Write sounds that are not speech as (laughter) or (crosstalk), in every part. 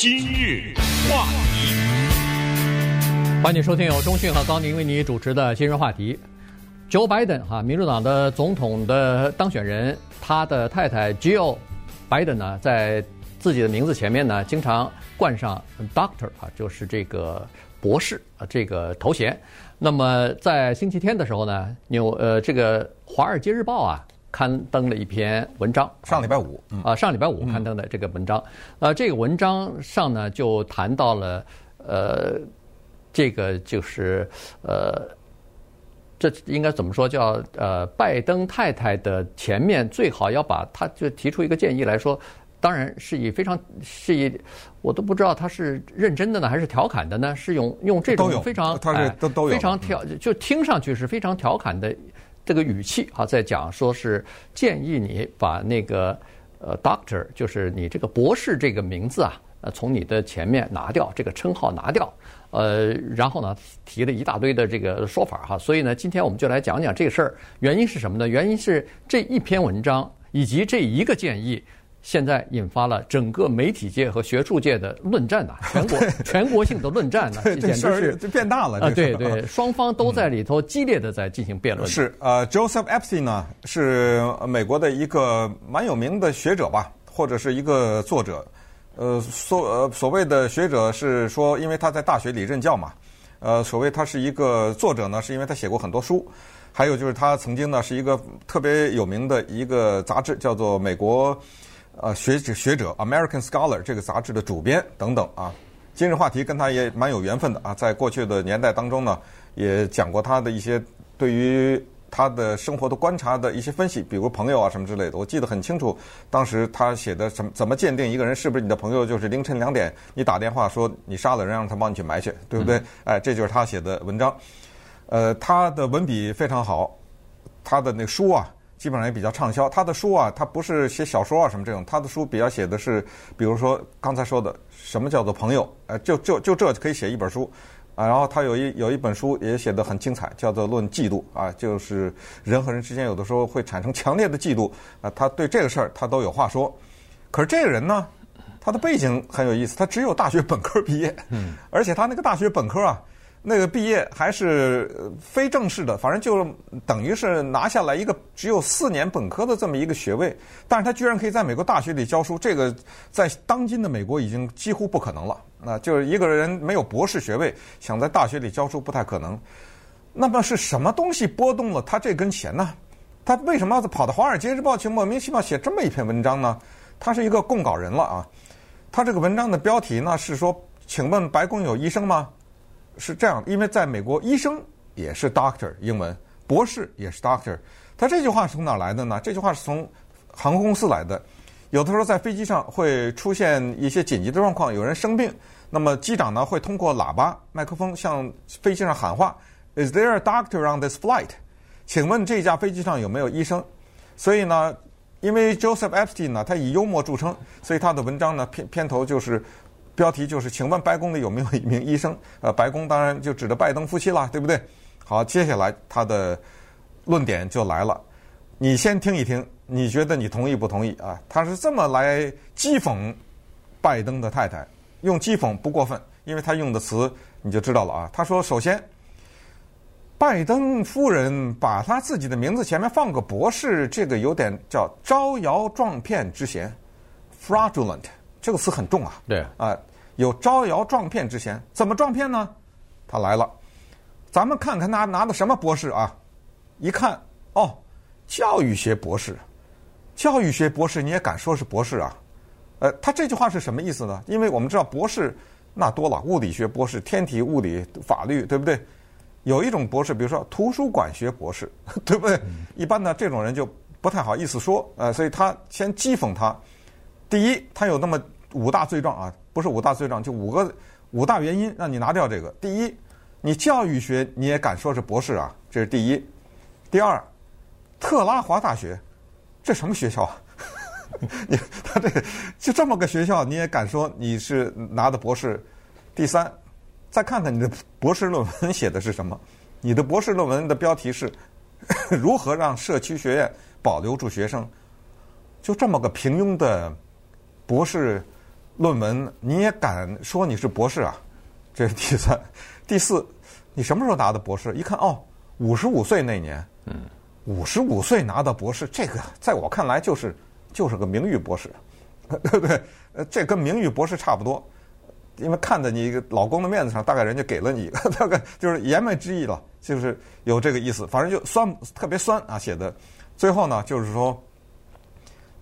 今日话题，欢迎收听由中讯和高宁为你主持的今日话题。Joe Biden 哈，民主党的总统的当选人，他的太太 Jill Biden 呢，在自己的名字前面呢，经常冠上 Doctor 啊，就是这个博士啊这个头衔。那么在星期天的时候呢，纽呃这个《华尔街日报》啊刊登了一篇文章，上礼拜五啊上礼拜五刊登的这个文章，呃这个文章上呢就谈到了呃这个就是呃。这应该怎么说？叫呃，拜登太太的前面最好要把他就提出一个建议来说，当然是以非常是以我都不知道他是认真的呢还是调侃的呢？是用用这种非常他是都都有非常调就听上去是非常调侃的这个语气哈，在讲说是建议你把那个呃 Doctor 就是你这个博士这个名字啊，呃从你的前面拿掉这个称号拿掉。呃，然后呢，提了一大堆的这个说法哈，所以呢，今天我们就来讲讲这个事儿，原因是什么呢？原因是这一篇文章以及这一个建议，现在引发了整个媒体界和学术界的论战呐，(laughs) 全国全国性的论战呢，这简直是就变大了啊！对对，双方都在里头激烈的在进行辩论。是呃，Joseph Epstein 呢，是美国的一个蛮有名的学者吧，或者是一个作者。呃，所呃所谓的学者是说，因为他在大学里任教嘛。呃，所谓他是一个作者呢，是因为他写过很多书。还有就是他曾经呢是一个特别有名的一个杂志，叫做《美国呃学者学者》（American Scholar） 这个杂志的主编等等啊。今日话题跟他也蛮有缘分的啊，在过去的年代当中呢，也讲过他的一些对于。他的生活的观察的一些分析，比如朋友啊什么之类的，我记得很清楚。当时他写的什么怎么鉴定一个人是不是你的朋友，就是凌晨两点你打电话说你杀了人，让他帮你去埋去，对不对？哎，这就是他写的文章。呃，他的文笔非常好，他的那书啊，基本上也比较畅销。他的书啊，他不是写小说啊什么这种，他的书比较写的是，比如说刚才说的什么叫做朋友，呃，就就就这就可以写一本书。啊，然后他有一有一本书也写得很精彩，叫做《论嫉妒》啊，就是人和人之间有的时候会产生强烈的嫉妒啊。他对这个事儿他都有话说。可是这个人呢，他的背景很有意思，他只有大学本科毕业，嗯，而且他那个大学本科啊，那个毕业还是非正式的，反正就等于是拿下来一个只有四年本科的这么一个学位。但是他居然可以在美国大学里教书，这个在当今的美国已经几乎不可能了。那就是一个人没有博士学位，想在大学里教书不太可能。那么是什么东西拨动了他这根弦呢？他为什么跑到《华尔街日报》去莫名其妙写这么一篇文章呢？他是一个供稿人了啊。他这个文章的标题呢是说：“请问白宫有医生吗？”是这样，因为在美国，医生也是 doctor，英文博士也是 doctor。他这句话是从哪来的呢？这句话是从航空公司来的。有的时候在飞机上会出现一些紧急的状况，有人生病，那么机长呢会通过喇叭麦克风向飞机上喊话：“Is there a doctor on this flight？” 请问这架飞机上有没有医生？所以呢，因为 Joseph Epstein 呢，他以幽默著称，所以他的文章呢片片头就是标题就是“请问白宫里有没有一名医生？” (laughs) 呃，白宫当然就指着拜登夫妻了，对不对？好，接下来他的论点就来了，你先听一听。你觉得你同意不同意啊？他是这么来讥讽拜登的太太，用讥讽不过分，因为他用的词你就知道了啊。他说：“首先，拜登夫人把他自己的名字前面放个博士，这个有点叫招摇撞骗之嫌，fraudulent 这个词很重啊。对啊，有招摇撞骗之嫌，怎么撞骗呢？他来了，咱们看看他拿的什么博士啊？一看，哦，教育学博士。”教育学博士，你也敢说是博士啊？呃，他这句话是什么意思呢？因为我们知道博士那多了，物理学博士、天体物理、法律，对不对？有一种博士，比如说图书馆学博士，(laughs) 对不对？一般呢，这种人就不太好意思说，呃，所以他先讥讽他。第一，他有那么五大罪状啊，不是五大罪状，就五个五大原因让你拿掉这个。第一，你教育学你也敢说是博士啊？这是第一。第二，特拉华大学。这什么学校啊？(laughs) 你他这就这么个学校，你也敢说你是拿的博士？第三，再看看你的博士论文写的是什么？你的博士论文的标题是 (laughs) 如何让社区学院保留住学生？就这么个平庸的博士论文，你也敢说你是博士啊？(laughs) 这是第三，第四，你什么时候拿的博士？一看哦，五十五岁那年，嗯，五十五岁拿的博士，这个在我看来就是就是个名誉博士，对 (laughs) 不对？呃，这跟名誉博士差不多，因为看在你老公的面子上，大概人家给了你，(laughs) 大概就是言外之意了，就是有这个意思。反正就酸，特别酸啊，写的。最后呢，就是说，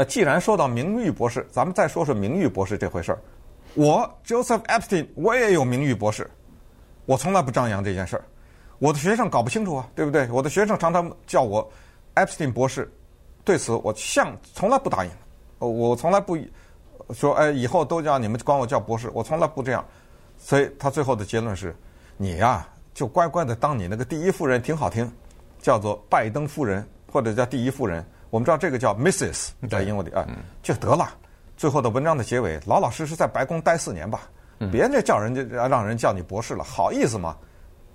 呃，既然说到名誉博士，咱们再说说名誉博士这回事儿。我 Joseph Epstein，我也有名誉博士，我从来不张扬这件事儿。我的学生搞不清楚啊，对不对？我的学生常常叫我 Epstein 博士，对此我向从来不答应。我从来不说，哎，以后都叫你们管我叫博士，我从来不这样。所以他最后的结论是：你呀，就乖乖的当你那个第一夫人，挺好听，叫做拜登夫人或者叫第一夫人。我们知道这个叫 Mrs. 在英文里啊，就得了。最后的文章的结尾，老老实实在白宫待四年吧，别这叫人家让人叫你博士了，好意思吗？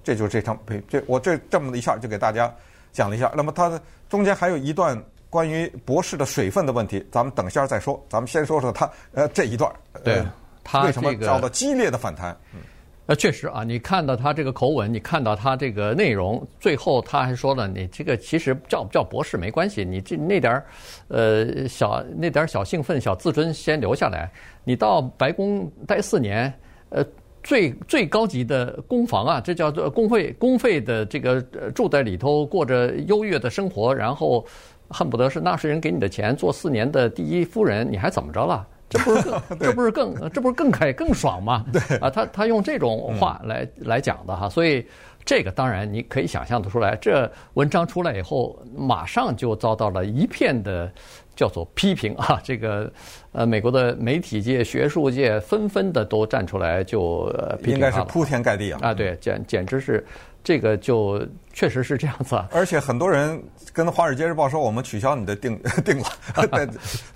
这就是这场这我这这么一下就给大家讲了一下。那么它的中间还有一段关于博士的水分的问题，咱们等下再说。咱们先说说他呃这一段，对，他为什么遭到激烈的反弹？嗯。呃，确实啊，你看到他这个口吻，你看到他这个内容，最后他还说了，你这个其实叫不叫博士没关系，你这那点儿，呃，小那点儿小兴奋、小自尊先留下来。你到白宫待四年，呃，最最高级的公房啊，这叫做公费公费的这个住在里头，过着优越的生活，然后恨不得是纳税人给你的钱做四年的第一夫人，你还怎么着了？这不是更，(laughs) 这不是更，这不是更开更爽吗？对啊，他他用这种话来、嗯、来讲的哈，所以这个当然你可以想象得出来，这文章出来以后，马上就遭到了一片的叫做批评啊，这个呃美国的媒体界、学术界纷纷的都站出来就批评他了，应该是铺天盖地啊，啊对，简简直是。这个就确实是这样子，(laughs) 而且很多人跟《华尔街日报》说，我们取消你的订 (laughs) 订了，(laughs)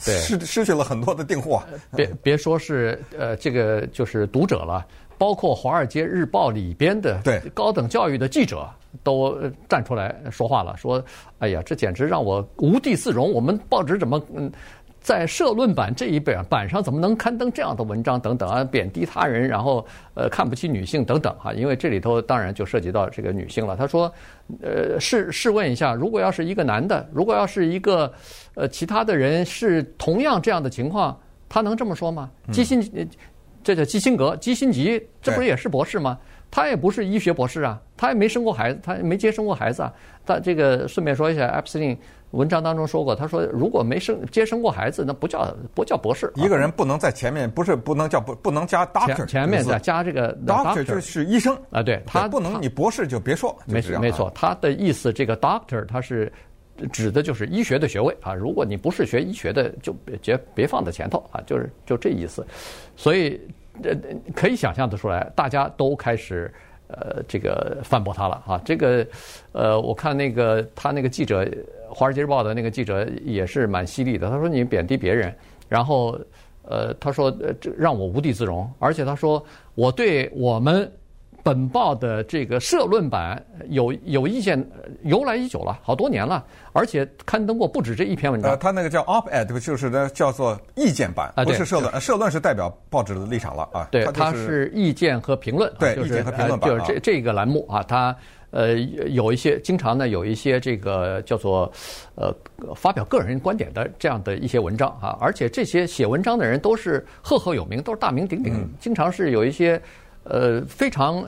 对，失失去了很多的订货。别别说是呃，这个就是读者了，包括《华尔街日报》里边的对高等教育的记者都站出来说话了，说：“哎呀，这简直让我无地自容，我们报纸怎么嗯？”在社论版这一本版上怎么能刊登这样的文章等等啊，贬低他人，然后呃看不起女性等等哈，因为这里头当然就涉及到这个女性了。他说，呃试试问一下，如果要是一个男的，如果要是一个呃其他的人是同样这样的情况，他能这么说吗？基辛，这叫基辛格，基辛吉，这不是也是博士吗？他也不是医学博士啊，他也没生过孩子，他也没接生过孩子啊。他这个顺便说一下，Epstein。文章当中说过，他说如果没生接生过孩子，那不叫不叫博士。一个人不能在前面，不是不能叫不不能加 doctor，前，前面再加这个 doctor 就是医生啊，对他不能你博士就别说。没错没错，他的意思这个 doctor 他是指的就是医学的学位啊。如果你不是学医学的，就别别别放在前头啊，就是就这意思。所以呃可以想象得出来，大家都开始呃这个反驳他了啊。这个呃我看那个他那个记者。《华尔街日报》的那个记者也是蛮犀利的，他说：“你贬低别人，然后，呃，他说这让我无地自容，而且他说我对我们本报的这个社论版有有意见，由来已久了，好多年了，而且刊登过不止这一篇文章。”呃，他那个叫 op-ed，就是呢叫做意见版，不是社论。社论是代表报纸的立场了啊。对，他是意见和评论。对，意见和评论版。就是这这个栏目啊，它。呃，有一些经常呢，有一些这个叫做呃发表个人观点的这样的一些文章啊，而且这些写文章的人都是赫赫有名，都是大名鼎鼎，经常是有一些呃非常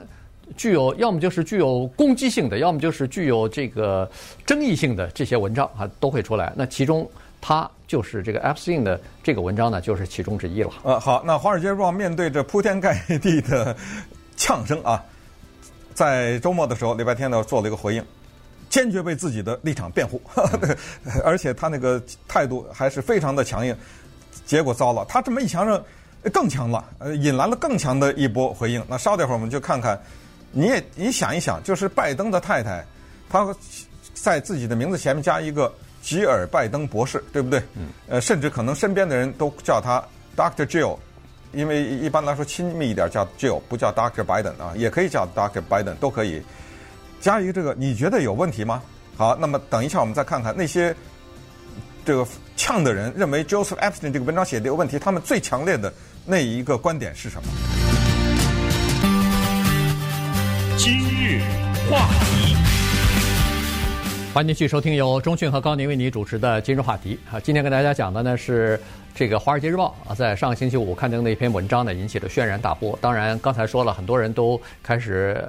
具有，要么就是具有攻击性的，要么就是具有这个争议性的这些文章啊，都会出来。那其中他就是这个 Epstein 的这个文章呢，就是其中之一了。呃，好，那《华尔街日报》面对着铺天盖地的呛声啊。在周末的时候，礼拜天呢做了一个回应，坚决为自己的立场辩护，(laughs) 而且他那个态度还是非常的强硬。结果糟了，他这么一强硬，更强了，呃，引来了更强的一波回应。那稍等会儿我们就看看，你也你想一想，就是拜登的太太，她在自己的名字前面加一个吉尔拜登博士，对不对？嗯。呃，甚至可能身边的人都叫他 Doctor Jill。因为一般来说亲密一点叫 Jill，不叫 Doctor Biden 啊，也可以叫 Doctor Biden，都可以加一个这个，你觉得有问题吗？好，那么等一下我们再看看那些这个呛的人认为 Joseph Epstein 这个文章写的有问题，他们最强烈的那一个观点是什么？今日话题，欢迎继续收听由钟讯和高宁为你主持的今日话题。啊，今天跟大家讲的呢是这个《华尔街日报》啊，在上个星期五刊登的一篇文章呢，引起了轩然大波。当然，刚才说了很多人都开始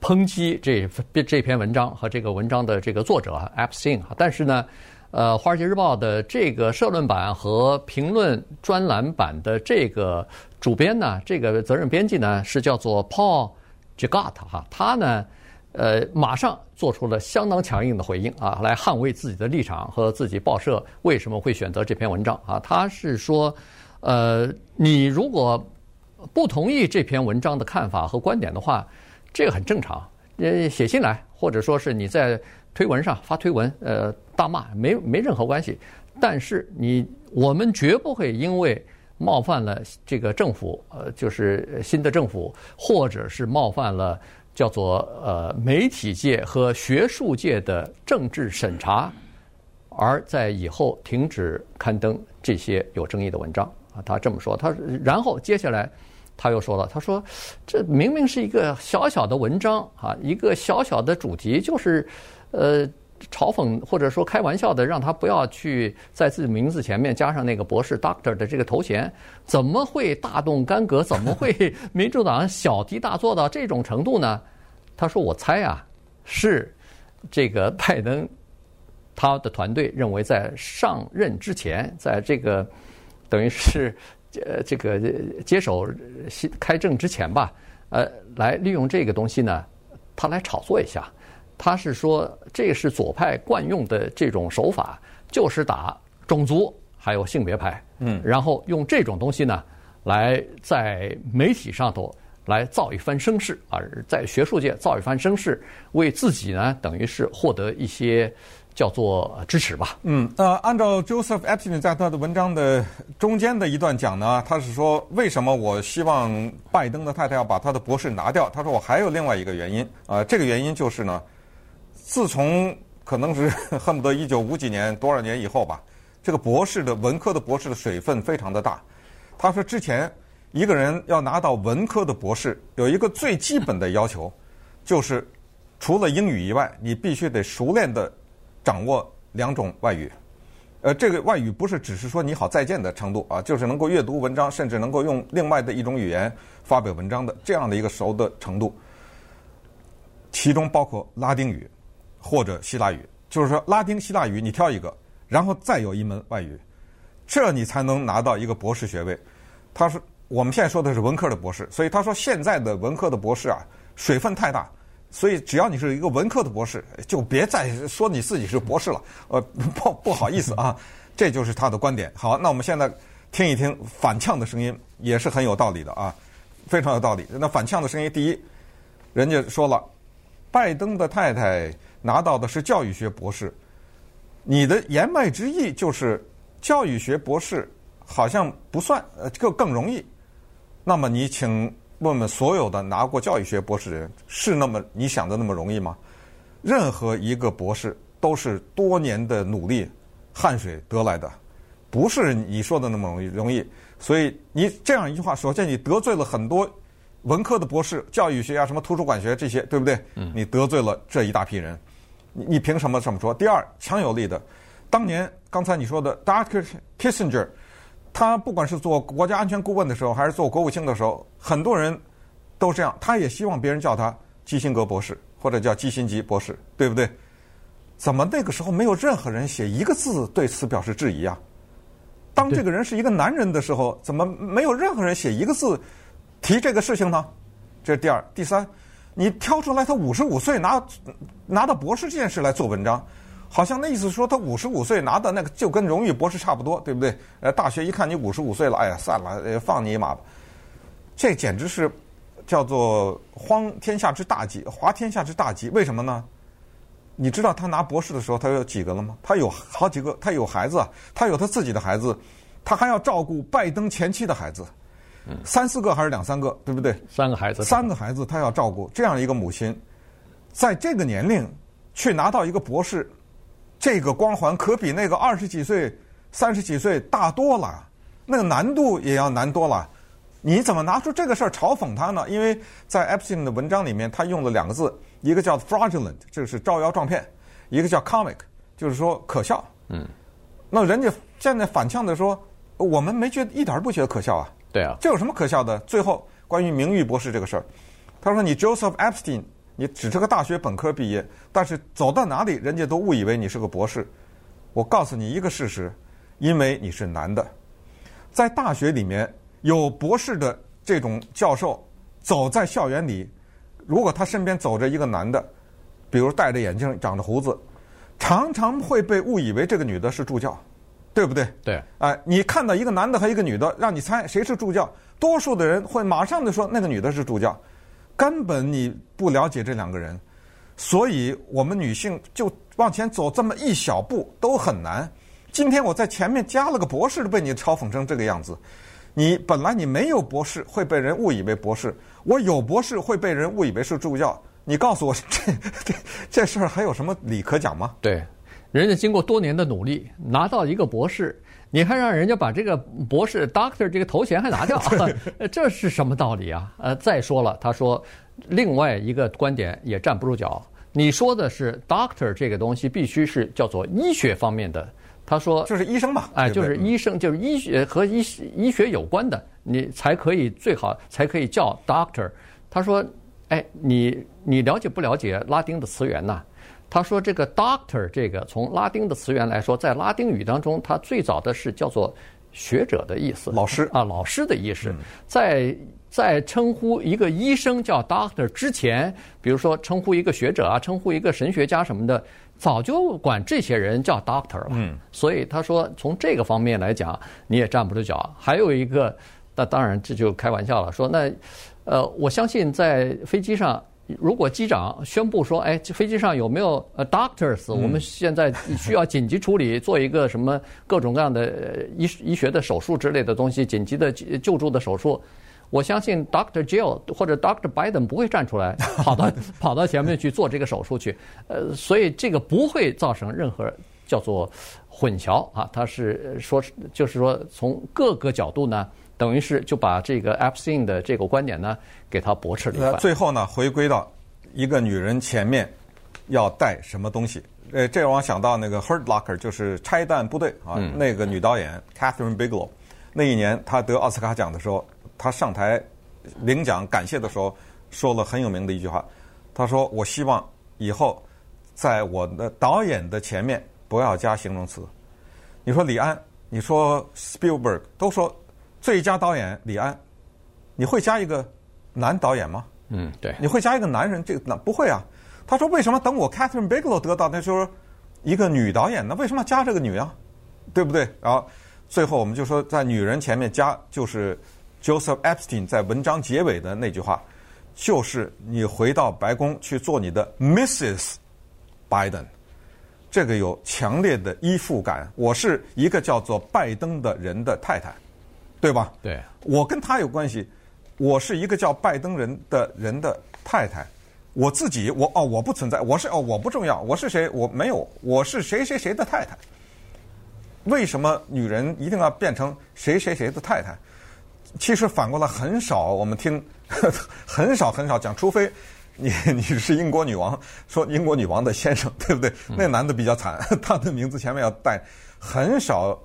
抨击这这篇文章和这个文章的这个作者 Epstein。但是呢。呃，《华尔街日报》的这个社论版和评论专栏版的这个主编呢，这个责任编辑呢是叫做 Paul Gigot 哈，他呢，呃，马上做出了相当强硬的回应啊，来捍卫自己的立场和自己报社为什么会选择这篇文章啊。他是说，呃，你如果不同意这篇文章的看法和观点的话，这个很正常，呃，写信来，或者说是你在。推文上发推文，呃，大骂没没任何关系，但是你我们绝不会因为冒犯了这个政府，呃，就是新的政府，或者是冒犯了叫做呃媒体界和学术界的政治审查，而在以后停止刊登这些有争议的文章啊。他这么说，他然后接下来他又说了，他说这明明是一个小小的文章啊，一个小小的主题就是。呃，嘲讽或者说开玩笑的，让他不要去在自己名字前面加上那个博士 （doctor） 的这个头衔，怎么会大动干戈？怎么会民主党小题大做到这种程度呢？他说：“我猜啊，是这个拜登他的团队认为在上任之前，在这个等于是呃这个接手新开政之前吧，呃，来利用这个东西呢，他来炒作一下。”他是说，这是左派惯用的这种手法，就是打种族还有性别牌，嗯，然后用这种东西呢，来在媒体上头来造一番声势啊，在学术界造一番声势，为自己呢等于是获得一些叫做支持吧。嗯，呃，按照 Joseph Epstein 在他的文章的中间的一段讲呢，他是说，为什么我希望拜登的太太要把他的博士拿掉？他说我还有另外一个原因啊，呃，这个原因就是呢。自从可能是 (laughs) 恨不得一九五几年多少年以后吧，这个博士的文科的博士的水分非常的大。他说之前一个人要拿到文科的博士，有一个最基本的要求，(laughs) 就是除了英语以外，你必须得熟练的掌握两种外语。呃，这个外语不是只是说你好再见的程度啊，就是能够阅读文章，甚至能够用另外的一种语言发表文章的这样的一个熟的程度。其中包括拉丁语。或者希腊语，就是说拉丁希腊语你挑一个，然后再有一门外语，这你才能拿到一个博士学位。他说我们现在说的是文科的博士，所以他说现在的文科的博士啊水分太大，所以只要你是一个文科的博士，就别再说你自己是博士了。呃，不不好意思啊，(laughs) 这就是他的观点。好，那我们现在听一听反呛的声音，也是很有道理的啊，非常有道理。那反呛的声音，第一，人家说了，拜登的太太。拿到的是教育学博士，你的言外之意就是教育学博士好像不算，呃，这个更容易。那么你请问问所有的拿过教育学博士的人，是那么你想的那么容易吗？任何一个博士都是多年的努力、汗水得来的，不是你说的那么容易。容易，所以你这样一句话，首先你得罪了很多文科的博士，教育学啊、什么图书馆学这些，对不对？你得罪了这一大批人。你你凭什么这么说？第二，强有力的，当年刚才你说的 Dr. Kissinger，他不管是做国家安全顾问的时候，还是做国务卿的时候，很多人都这样，他也希望别人叫他基辛格博士或者叫基辛吉博士，对不对？怎么那个时候没有任何人写一个字对此表示质疑啊？当这个人是一个男人的时候，怎么没有任何人写一个字提这个事情呢？这是第二，第三。你挑出来他五十五岁拿拿到博士这件事来做文章，好像那意思说他五十五岁拿的那个就跟荣誉博士差不多，对不对？呃，大学一看你五十五岁了，哎呀，算了，呃放你一马吧。这简直是叫做荒天下之大稽，滑天下之大稽。为什么呢？你知道他拿博士的时候他有几个了吗？他有好几个，他有孩子，他有他自己的孩子，他还要照顾拜登前妻的孩子。三四个还是两三个，对不对？三个孩子，三个孩子，他要照顾这样一个母亲，在这个年龄去拿到一个博士，这个光环可比那个二十几岁、三十几岁大多了，那个难度也要难多了。你怎么拿出这个事儿嘲讽他呢？因为在 Epstein 的文章里面，他用了两个字，一个叫 fraudulent，这个是招摇撞骗；一个叫 comic，就是说可笑。嗯，那人家现在反呛的说，我们没觉得一点儿不觉得可笑啊。对啊，这有什么可笑的？最后关于名誉博士这个事儿，他说你 Joseph Epstein，你只是个大学本科毕业，但是走到哪里，人家都误以为你是个博士。我告诉你一个事实，因为你是男的，在大学里面。有博士的这种教授走在校园里，如果他身边走着一个男的，比如戴着眼镜、长着胡子，常常会被误以为这个女的是助教，对不对？对。哎，你看到一个男的和一个女的，让你猜谁是助教，多数的人会马上就说那个女的是助教，根本你不了解这两个人，所以我们女性就往前走这么一小步都很难。今天我在前面加了个博士，都被你嘲讽成这个样子。你本来你没有博士，会被人误以为博士；我有博士，会被人误以为是助教。你告诉我，这 (laughs) 这这事儿还有什么理可讲吗？对，人家经过多年的努力拿到一个博士，你还让人家把这个博士 Doctor 这个头衔还拿掉，这是什么道理啊？呃，再说了，他说另外一个观点也站不住脚。你说的是 Doctor 这个东西必须是叫做医学方面的。他说：“就是医生嘛，哎，就是医生，就是医学和医医学有关的，你才可以最好才可以叫 doctor。”他说：“哎，你你了解不了解拉丁的词源呢？”他说：“这个 doctor 这个从拉丁的词源来说，在拉丁语当中，它最早的是叫做学者的意思，老师啊，老师的意思。在在称呼一个医生叫 doctor 之前，比如说称呼一个学者啊，称呼一个神学家什么的。”早就管这些人叫 doctor 了，嗯，所以他说从这个方面来讲，你也站不住脚。还有一个，那当然这就开玩笑了，说那，呃，我相信在飞机上，如果机长宣布说，哎，飞机上有没有呃 doctors，我们现在需要紧急处理，做一个什么各种各样的医医学的手术之类的东西，紧急的救助的手术。我相信 Doctor Jill 或者 Doctor Biden 不会站出来跑到跑到前面去做这个手术去，呃，所以这个不会造成任何叫做混淆啊。他是说，就是说从各个角度呢，等于是就把这个 Epstein 的这个观点呢给他驳斥了一番。最后呢，回归到一个女人前面要带什么东西，呃，这让我想到那个 Hurt Locker，就是拆弹部队啊，嗯、那个女导演 Catherine Bigelow，那一年她得奥斯卡奖的时候。她上台领奖感谢的时候，说了很有名的一句话。她说：“我希望以后在我的导演的前面不要加形容词。”你说李安，你说 Spielberg 都说最佳导演李安，你会加一个男导演吗？嗯，对。你会加一个男人？这个那不会啊。他说：“为什么等我 Catherine Bigelow 得到那时候一个女导演呢？为什么要加这个女啊？对不对？”然后最后我们就说，在女人前面加就是。Joseph Epstein 在文章结尾的那句话，就是你回到白宫去做你的 Mrs. Biden，这个有强烈的依附感。我是一个叫做拜登的人的太太，对吧？对，我跟他有关系。我是一个叫拜登人的人的太太，我自己我哦我不存在，我是哦我不重要，我是谁？我没有，我是谁谁谁的太太。为什么女人一定要变成谁谁谁的太太？其实反过来很少，我们听 (laughs) 很少很少讲，除非你 (laughs) 你是英国女王，说英国女王的先生，对不对？那男的比较惨，(laughs) 他的名字前面要带。很少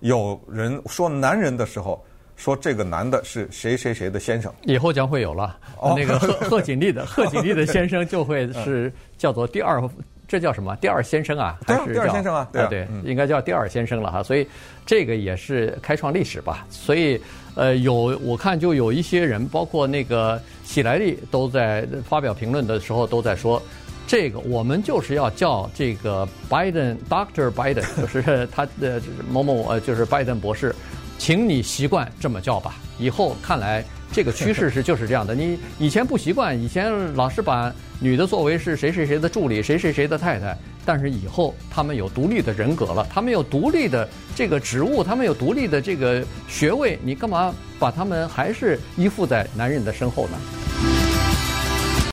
有人说男人的时候，说这个男的是谁谁谁的先生。以后将会有了，哦、那个贺贺锦丽的贺锦丽的 (laughs) 先生就会是叫做第二。这叫什么？第二先生啊？还是第二先生啊？对啊，对，应该叫第二先生了哈。所以这个也是开创历史吧。所以呃，有我看就有一些人，包括那个喜来利，都在发表评论的时候都在说，这个我们就是要叫这个 Biden Doctor Biden，(laughs) 就是他的某某呃，就是拜登博士，请你习惯这么叫吧。以后看来这个趋势是就是这样的。你以前不习惯，以前老是把。女的作为是谁谁谁的助理，谁谁谁的太太，但是以后他们有独立的人格了，他们有独立的这个职务，他们有独立的这个学位，你干嘛把他们还是依附在男人的身后呢？